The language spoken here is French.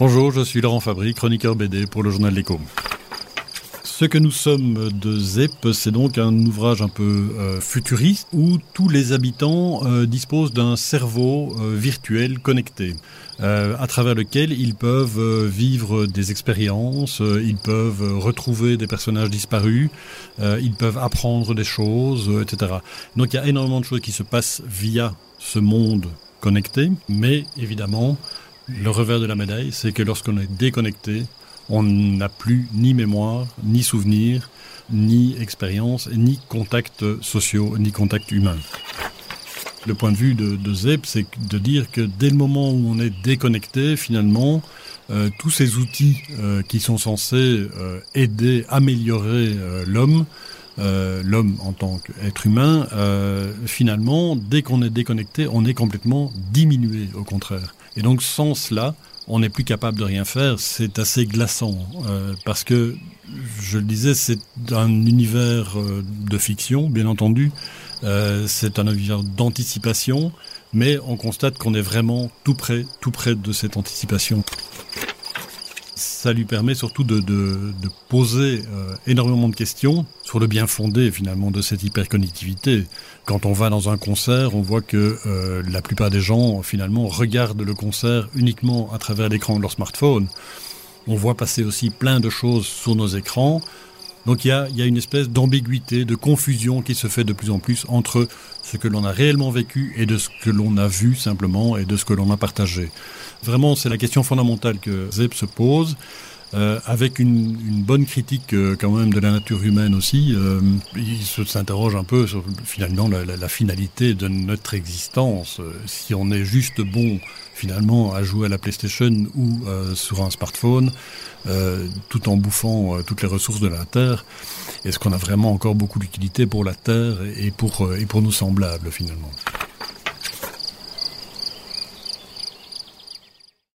Bonjour, je suis Laurent Fabry, chroniqueur BD pour le journal L'Écho. Ce que nous sommes de ZEP, c'est donc un ouvrage un peu euh, futuriste où tous les habitants euh, disposent d'un cerveau euh, virtuel connecté, à travers lequel ils peuvent vivre des expériences, ils peuvent retrouver des personnages disparus, ils peuvent apprendre des choses, etc. Donc il y a énormément de choses qui se passent via ce monde connecté, mais évidemment, le revers de la médaille, c'est que lorsqu'on est déconnecté, on n'a plus ni mémoire, ni souvenir, ni expérience, ni contacts sociaux, ni contacts humains. Le point de vue de, de c'est de dire que dès le moment où on est déconnecté, finalement, euh, tous ces outils euh, qui sont censés euh, aider, améliorer l'homme, l'homme en tant qu'être humain, finalement, dès qu'on est déconnecté, on est complètement diminué, au contraire. Et donc, sans cela, on n'est plus capable de rien faire, c'est assez glaçant. Euh, parce que, je le disais, c'est un univers euh, de fiction, bien entendu. Euh, c'est un univers d'anticipation, mais on constate qu'on est vraiment tout près, tout près de cette anticipation ça lui permet surtout de, poser euh, énormément de questions sur le bien fondé finalement de cette hyperconnectivité. Quand on va dans un concert, on voit que euh, la plupart des gens finalement regardent le concert uniquement à travers l'écran de leur smartphone. On voit passer aussi plein de choses sur nos écrans. Donc il y a, une espèce d'ambiguïté, de confusion qui se fait de plus en plus entre ce que l'on a réellement vécu et de ce que l'on a vu simplement et de ce que l'on a partagé. Vraiment, c'est la question fondamentale que Zeb se pose. Euh, avec une, une, bonne critique euh, quand même de la nature humaine aussi. Euh, il s'interroge un peu sur finalement la, la, la, finalité de notre existence. Euh, si on est juste bon finalement à jouer à la PlayStation ou euh, sur un smartphone, euh, tout en bouffant toutes les ressources de la Terre, est-ce qu'on a vraiment encore beaucoup d'utilité pour la Terre et pour, et pour nos semblables finalement?